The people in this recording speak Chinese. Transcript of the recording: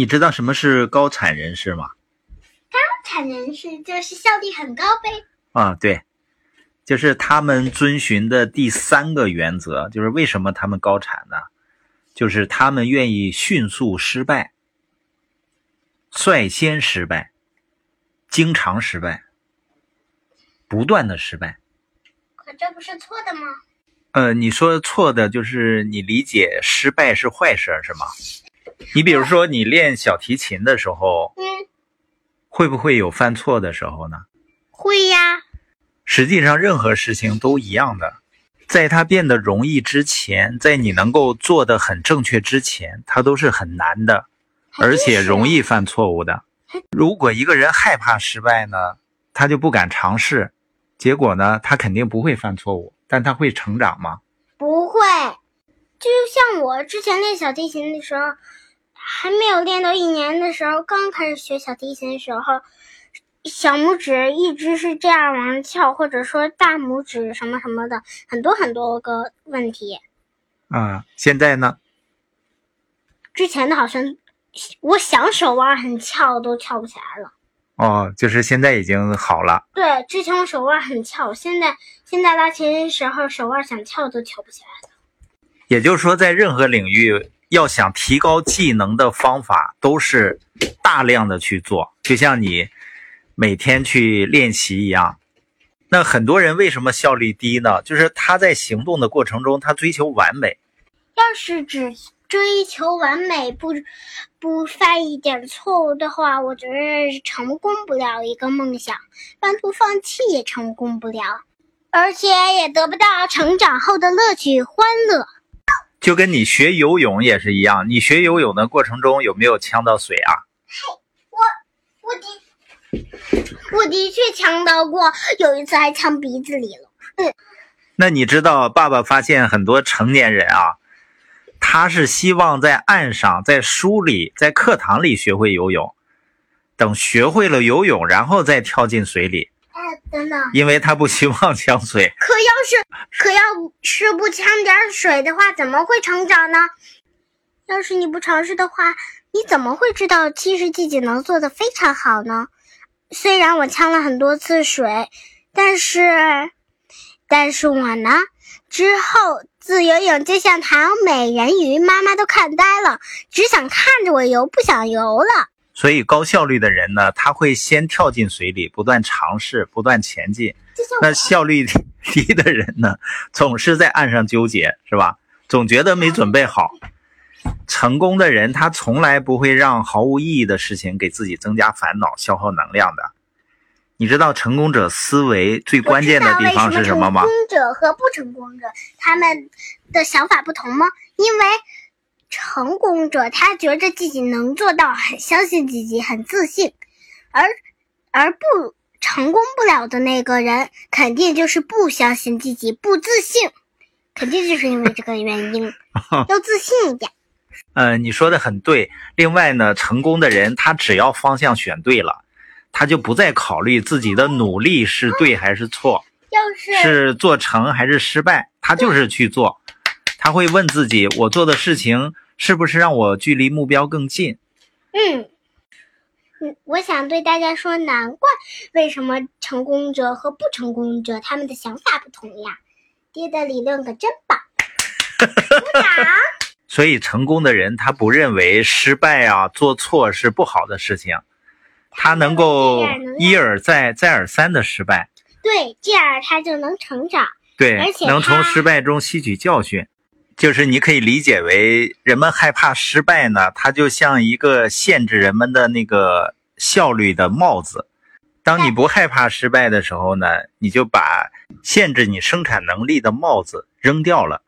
你知道什么是高产人士吗？高产人士就是效率很高呗。啊，对，就是他们遵循的第三个原则，就是为什么他们高产呢？就是他们愿意迅速失败，率先失败，经常失败，不断的失败。可这不是错的吗？呃，你说错的就是你理解失败是坏事是吗？你比如说你练小提琴的时候，嗯，会不会有犯错的时候呢？会呀。实际上任何事情都一样的，在它变得容易之前，在你能够做的很正确之前，它都是很难的，而且容易犯错误的。如果一个人害怕失败呢，他就不敢尝试，结果呢，他肯定不会犯错误。但他会成长吗？不会，就像我之前练小提琴的时候，还没有练到一年的时候，刚开始学小提琴的时候，小拇指一直是这样往上翘，或者说大拇指什么什么的，很多很多个问题。啊，现在呢？之前的好像，我想手腕很翘都翘不起来了。哦，就是现在已经好了。对，之前我手腕很翘，现在现在拉琴的时候手腕想翘都翘不起来了。也就是说，在任何领域，要想提高技能的方法都是大量的去做，就像你每天去练习一样。那很多人为什么效率低呢？就是他在行动的过程中，他追求完美。要是只。追求完美，不不犯一点错误的话，我觉得成功不了一个梦想，半途放弃也成功不了，而且也得不到成长后的乐趣欢乐。就跟你学游泳也是一样，你学游泳的过程中有没有呛到水啊？嘿，我我的我的确呛到过，有一次还呛鼻子里了。嗯，那你知道爸爸发现很多成年人啊？他是希望在岸上、在书里、在课堂里学会游泳，等学会了游泳，然后再跳进水里。哎，等等，因为他不希望呛水。可要是可要是不呛点水的话，怎么会成长呢？要是你不尝试的话，你怎么会知道其实自己能做的非常好呢？虽然我呛了很多次水，但是，但是我呢，之后。自由泳就像条美人鱼，妈妈都看呆了，只想看着我游，不想游了。所以高效率的人呢，他会先跳进水里，不断尝试，不断前进。那效率低的人呢，总是在岸上纠结，是吧？总觉得没准备好。成功的人，他从来不会让毫无意义的事情给自己增加烦恼、消耗能量的。你知道成功者思维最关键的地方是什么吗？成功者和不成功者他们的想法不同吗？因为成功者他觉得自己能做到，很相信自己，很自信，而而不成功不了的那个人，肯定就是不相信自己，不自信，肯定就是因为这个原因，要自信一点。呃，你说的很对。另外呢，成功的人他只要方向选对了。他就不再考虑自己的努力是对还是错，要是是做成还是失败，他就是去做。他会问自己：我做的事情是不是让我距离目标更近？嗯，嗯，我想对大家说，难怪为什么成功者和不成功者他们的想法不同呀。爹的理论可真棒！鼓掌。所以，成功的人他不认为失败啊、做错是不好的事情。他能够一而再、再而三的失败，对，这样他就能成长，对，而且能从失败中吸取教训。就是你可以理解为，人们害怕失败呢，它就像一个限制人们的那个效率的帽子。当你不害怕失败的时候呢，你就把限制你生产能力的帽子扔掉了。